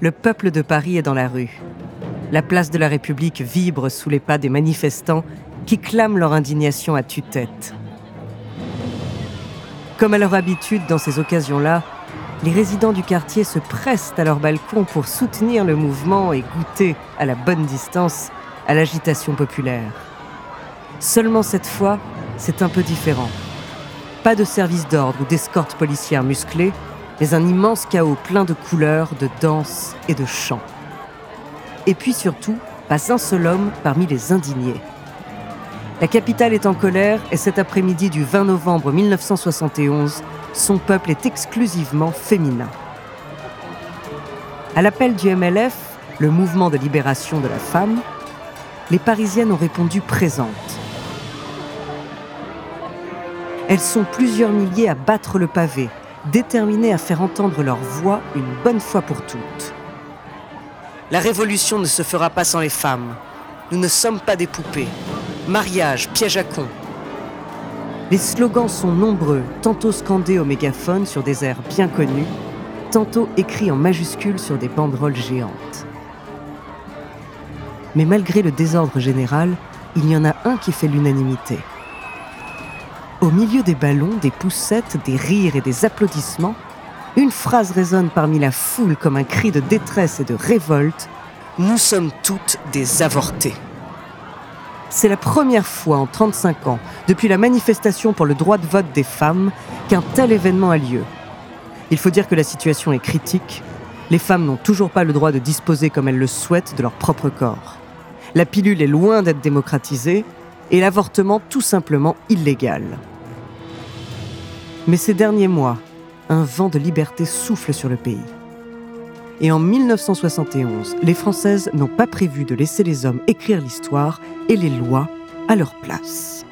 Le peuple de Paris est dans la rue. La place de la République vibre sous les pas des manifestants qui clament leur indignation à tue-tête. Comme à leur habitude dans ces occasions-là, les résidents du quartier se pressent à leur balcon pour soutenir le mouvement et goûter, à la bonne distance, à l'agitation populaire. Seulement cette fois, c'est un peu différent. Pas de service d'ordre ou d'escorte policière musclée, mais un immense chaos plein de couleurs, de danse et de chants. Et puis surtout, pas un seul homme parmi les indignés. La capitale est en colère et cet après-midi du 20 novembre 1971, son peuple est exclusivement féminin. À l'appel du MLF, le mouvement de libération de la femme, les Parisiennes ont répondu présentes. Elles sont plusieurs milliers à battre le pavé, déterminées à faire entendre leur voix une bonne fois pour toutes. La révolution ne se fera pas sans les femmes. Nous ne sommes pas des poupées. Mariage, piège à con. Les slogans sont nombreux, tantôt scandés au mégaphone sur des airs bien connus, tantôt écrits en majuscules sur des banderoles géantes. Mais malgré le désordre général, il y en a un qui fait l'unanimité. Au milieu des ballons, des poussettes, des rires et des applaudissements, une phrase résonne parmi la foule comme un cri de détresse et de révolte. Nous sommes toutes des avortées. C'est la première fois en 35 ans, depuis la manifestation pour le droit de vote des femmes, qu'un tel événement a lieu. Il faut dire que la situation est critique. Les femmes n'ont toujours pas le droit de disposer comme elles le souhaitent de leur propre corps. La pilule est loin d'être démocratisée et l'avortement tout simplement illégal. Mais ces derniers mois, un vent de liberté souffle sur le pays. Et en 1971, les Françaises n'ont pas prévu de laisser les hommes écrire l'histoire et les lois à leur place.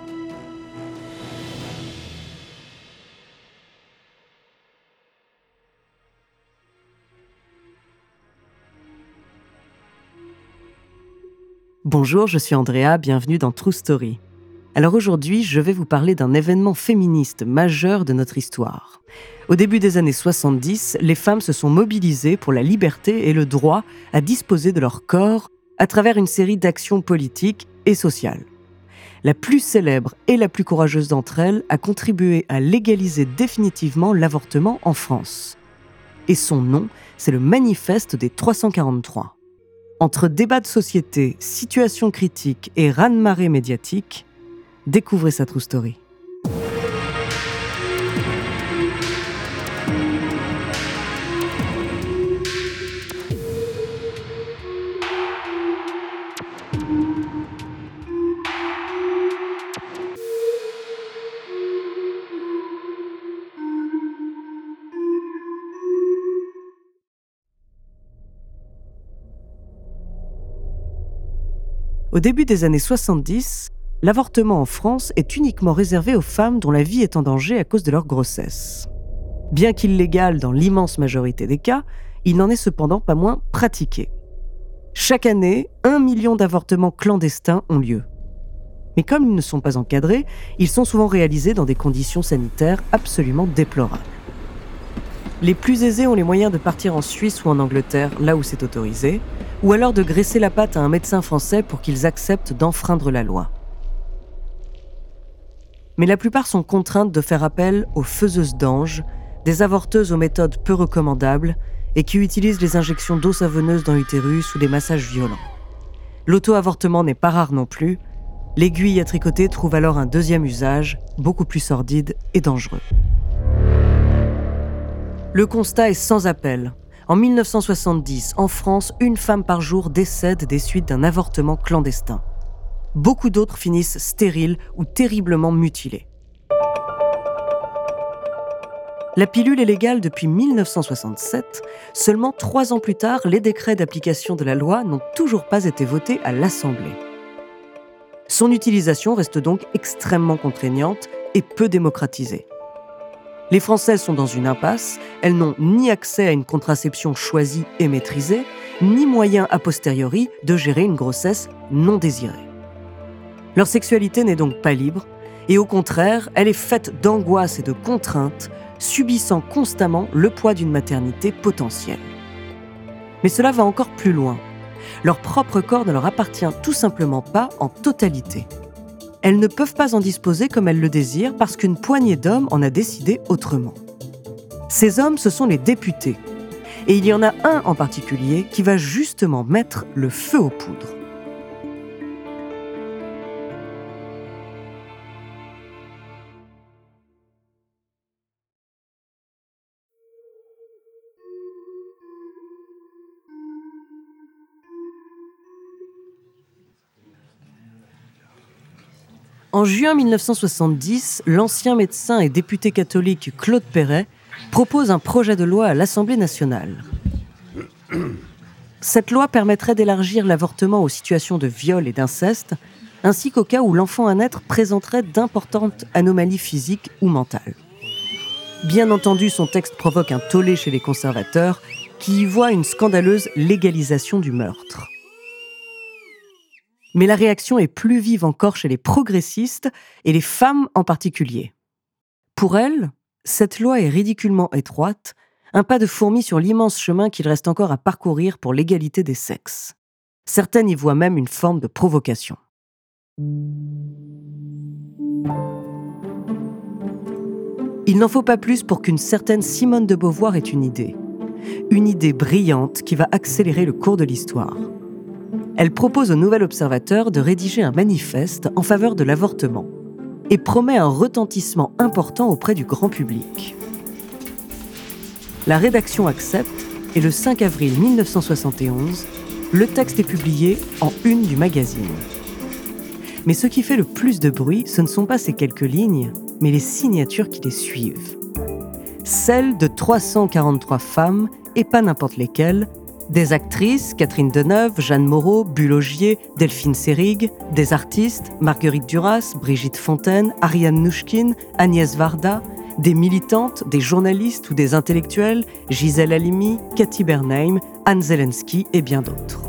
Bonjour, je suis Andrea, bienvenue dans True Story. Alors aujourd'hui, je vais vous parler d'un événement féministe majeur de notre histoire. Au début des années 70, les femmes se sont mobilisées pour la liberté et le droit à disposer de leur corps à travers une série d'actions politiques et sociales. La plus célèbre et la plus courageuse d'entre elles a contribué à légaliser définitivement l'avortement en France. Et son nom, c'est le Manifeste des 343. Entre débat de société, situation critique et raz-de-marée médiatique, découvrez sa true story. Au début des années 70, l'avortement en France est uniquement réservé aux femmes dont la vie est en danger à cause de leur grossesse. Bien qu'illégal dans l'immense majorité des cas, il n'en est cependant pas moins pratiqué. Chaque année, un million d'avortements clandestins ont lieu. Mais comme ils ne sont pas encadrés, ils sont souvent réalisés dans des conditions sanitaires absolument déplorables. Les plus aisés ont les moyens de partir en Suisse ou en Angleterre, là où c'est autorisé, ou alors de graisser la patte à un médecin français pour qu'ils acceptent d'enfreindre la loi. Mais la plupart sont contraintes de faire appel aux faiseuses d'anges, des avorteuses aux méthodes peu recommandables et qui utilisent les injections d'eau savonneuse dans l'utérus ou des massages violents. L'auto-avortement n'est pas rare non plus. L'aiguille à tricoter trouve alors un deuxième usage, beaucoup plus sordide et dangereux. Le constat est sans appel. En 1970, en France, une femme par jour décède des suites d'un avortement clandestin. Beaucoup d'autres finissent stériles ou terriblement mutilées. La pilule est légale depuis 1967. Seulement trois ans plus tard, les décrets d'application de la loi n'ont toujours pas été votés à l'Assemblée. Son utilisation reste donc extrêmement contraignante et peu démocratisée. Les Françaises sont dans une impasse, elles n'ont ni accès à une contraception choisie et maîtrisée, ni moyen a posteriori de gérer une grossesse non désirée. Leur sexualité n'est donc pas libre, et au contraire, elle est faite d'angoisse et de contraintes subissant constamment le poids d'une maternité potentielle. Mais cela va encore plus loin. Leur propre corps ne leur appartient tout simplement pas en totalité. Elles ne peuvent pas en disposer comme elles le désirent parce qu'une poignée d'hommes en a décidé autrement. Ces hommes, ce sont les députés. Et il y en a un en particulier qui va justement mettre le feu aux poudres. En juin 1970, l'ancien médecin et député catholique Claude Perret propose un projet de loi à l'Assemblée nationale. Cette loi permettrait d'élargir l'avortement aux situations de viol et d'inceste, ainsi qu'au cas où l'enfant à naître présenterait d'importantes anomalies physiques ou mentales. Bien entendu, son texte provoque un tollé chez les conservateurs qui y voient une scandaleuse légalisation du meurtre. Mais la réaction est plus vive encore chez les progressistes et les femmes en particulier. Pour elles, cette loi est ridiculement étroite, un pas de fourmi sur l'immense chemin qu'il reste encore à parcourir pour l'égalité des sexes. Certaines y voient même une forme de provocation. Il n'en faut pas plus pour qu'une certaine Simone de Beauvoir ait une idée. Une idée brillante qui va accélérer le cours de l'histoire elle propose au Nouvel Observateur de rédiger un manifeste en faveur de l'avortement et promet un retentissement important auprès du grand public. La rédaction accepte et le 5 avril 1971, le texte est publié en une du magazine. Mais ce qui fait le plus de bruit, ce ne sont pas ces quelques lignes, mais les signatures qui les suivent. Celles de 343 femmes, et pas n'importe lesquelles, des actrices, Catherine Deneuve, Jeanne Moreau, Bulogier, Delphine Seyrig, des artistes, Marguerite Duras, Brigitte Fontaine, Ariane Nouchkine, Agnès Varda, des militantes, des journalistes ou des intellectuels, Gisèle Halimi, Cathy Bernheim, Anne Zelensky et bien d'autres.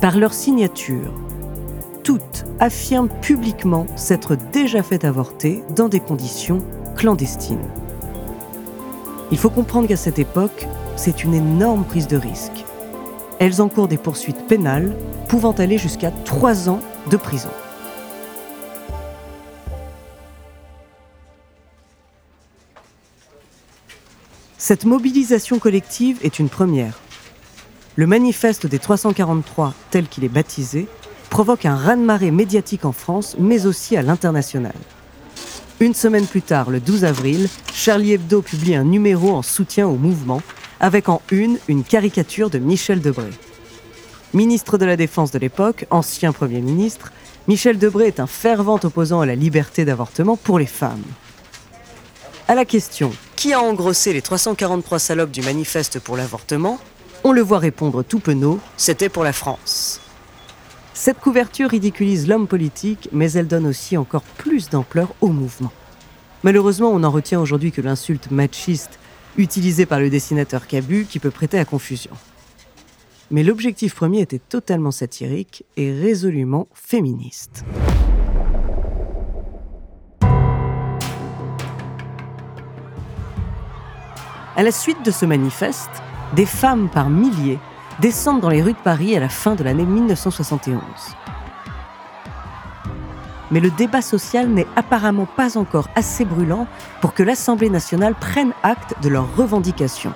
Par leur signature, toutes affirment publiquement s'être déjà fait avorter dans des conditions clandestines. Il faut comprendre qu'à cette époque, c'est une énorme prise de risque. Elles encourent des poursuites pénales pouvant aller jusqu'à trois ans de prison. Cette mobilisation collective est une première. Le manifeste des 343, tel qu'il est baptisé, provoque un raz-de-marée médiatique en France, mais aussi à l'international. Une semaine plus tard, le 12 avril, Charlie Hebdo publie un numéro en soutien au mouvement avec en une une caricature de Michel Debré. Ministre de la Défense de l'époque, ancien Premier ministre, Michel Debré est un fervent opposant à la liberté d'avortement pour les femmes. À la question Qui a engrossé les 343 salopes du manifeste pour l'avortement? On le voit répondre tout penaud C'était pour la France. Cette couverture ridiculise l'homme politique, mais elle donne aussi encore plus d'ampleur au mouvement. Malheureusement, on n'en retient aujourd'hui que l'insulte machiste utilisé par le dessinateur Cabu qui peut prêter à confusion. Mais l'objectif premier était totalement satirique et résolument féministe. À la suite de ce manifeste, des femmes par milliers descendent dans les rues de Paris à la fin de l'année 1971. Mais le débat social n'est apparemment pas encore assez brûlant pour que l'Assemblée nationale prenne acte de leurs revendications.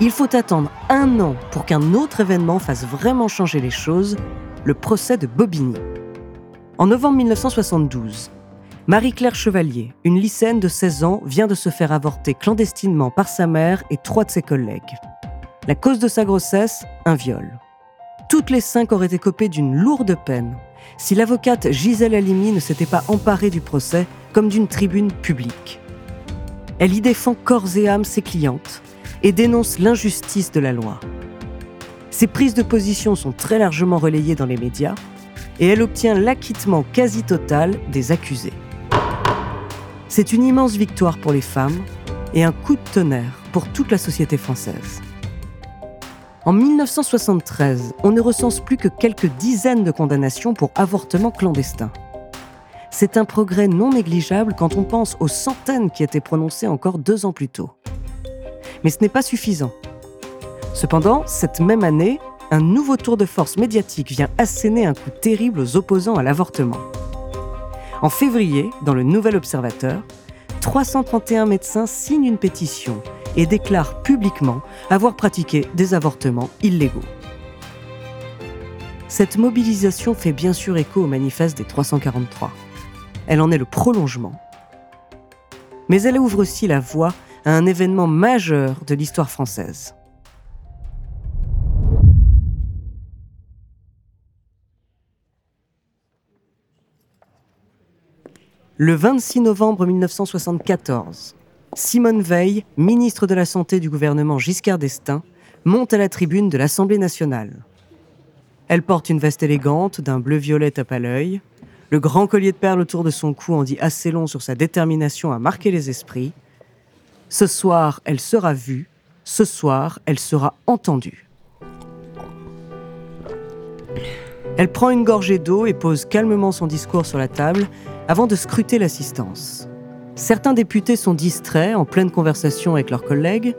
Il faut attendre un an pour qu'un autre événement fasse vraiment changer les choses, le procès de Bobigny. En novembre 1972, Marie-Claire Chevalier, une lycéenne de 16 ans, vient de se faire avorter clandestinement par sa mère et trois de ses collègues. La cause de sa grossesse, un viol. Toutes les cinq auraient été copées d'une lourde peine si l'avocate Gisèle Halimi ne s'était pas emparée du procès comme d'une tribune publique. Elle y défend corps et âme ses clientes et dénonce l'injustice de la loi. Ses prises de position sont très largement relayées dans les médias et elle obtient l'acquittement quasi total des accusés. C'est une immense victoire pour les femmes et un coup de tonnerre pour toute la société française. En 1973, on ne recense plus que quelques dizaines de condamnations pour avortement clandestin. C'est un progrès non négligeable quand on pense aux centaines qui étaient prononcées encore deux ans plus tôt. Mais ce n'est pas suffisant. Cependant, cette même année, un nouveau tour de force médiatique vient asséner un coup terrible aux opposants à l'avortement. En février, dans le Nouvel Observateur, 331 médecins signent une pétition et déclarent publiquement avoir pratiqué des avortements illégaux. Cette mobilisation fait bien sûr écho au manifeste des 343. Elle en est le prolongement. Mais elle ouvre aussi la voie à un événement majeur de l'histoire française. Le 26 novembre 1974, Simone Veil, ministre de la Santé du gouvernement Giscard d'Estaing, monte à la tribune de l'Assemblée nationale. Elle porte une veste élégante d'un bleu-violet tape à l'œil. Le grand collier de perles autour de son cou en dit assez long sur sa détermination à marquer les esprits. Ce soir, elle sera vue. Ce soir, elle sera entendue. Elle prend une gorgée d'eau et pose calmement son discours sur la table avant de scruter l'assistance. Certains députés sont distraits en pleine conversation avec leurs collègues,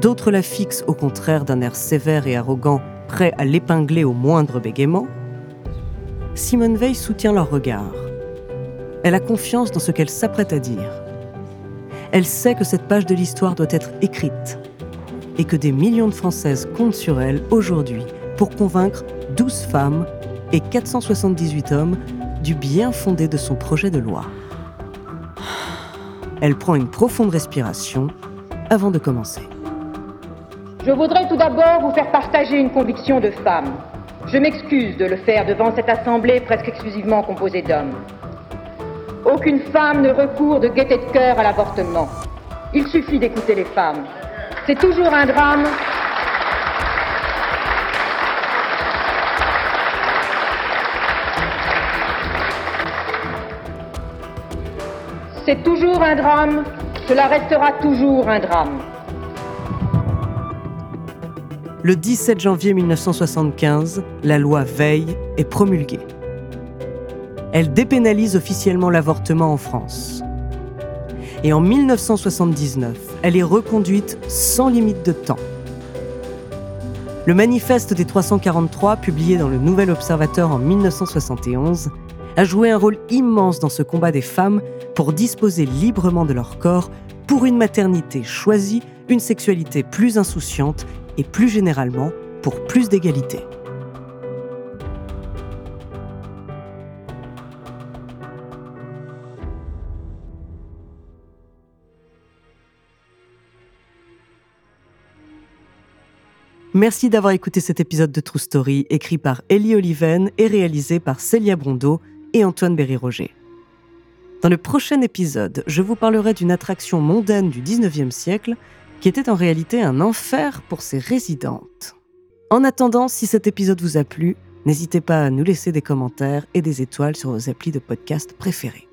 d'autres la fixent au contraire d'un air sévère et arrogant, prêt à l'épingler au moindre bégaiement. Simone Veil soutient leur regard. Elle a confiance dans ce qu'elle s'apprête à dire. Elle sait que cette page de l'histoire doit être écrite et que des millions de Françaises comptent sur elle aujourd'hui pour convaincre 12 femmes et 478 hommes du bien fondé de son projet de loi. Elle prend une profonde respiration avant de commencer. Je voudrais tout d'abord vous faire partager une conviction de femme. Je m'excuse de le faire devant cette assemblée presque exclusivement composée d'hommes. Aucune femme ne recourt de gaieté de cœur à l'avortement. Il suffit d'écouter les femmes. C'est toujours un drame C'est toujours un drame, cela restera toujours un drame. Le 17 janvier 1975, la loi Veil est promulguée. Elle dépénalise officiellement l'avortement en France. Et en 1979, elle est reconduite sans limite de temps. Le manifeste des 343, publié dans le Nouvel Observateur en 1971, a joué un rôle immense dans ce combat des femmes pour disposer librement de leur corps pour une maternité choisie, une sexualité plus insouciante et plus généralement pour plus d'égalité. Merci d'avoir écouté cet épisode de True Story, écrit par Ellie Oliven et réalisé par Célia Brondeau et Antoine Berry-Roger. Dans le prochain épisode, je vous parlerai d'une attraction mondaine du 19e siècle qui était en réalité un enfer pour ses résidentes. En attendant, si cet épisode vous a plu, n'hésitez pas à nous laisser des commentaires et des étoiles sur vos applis de podcast préférés.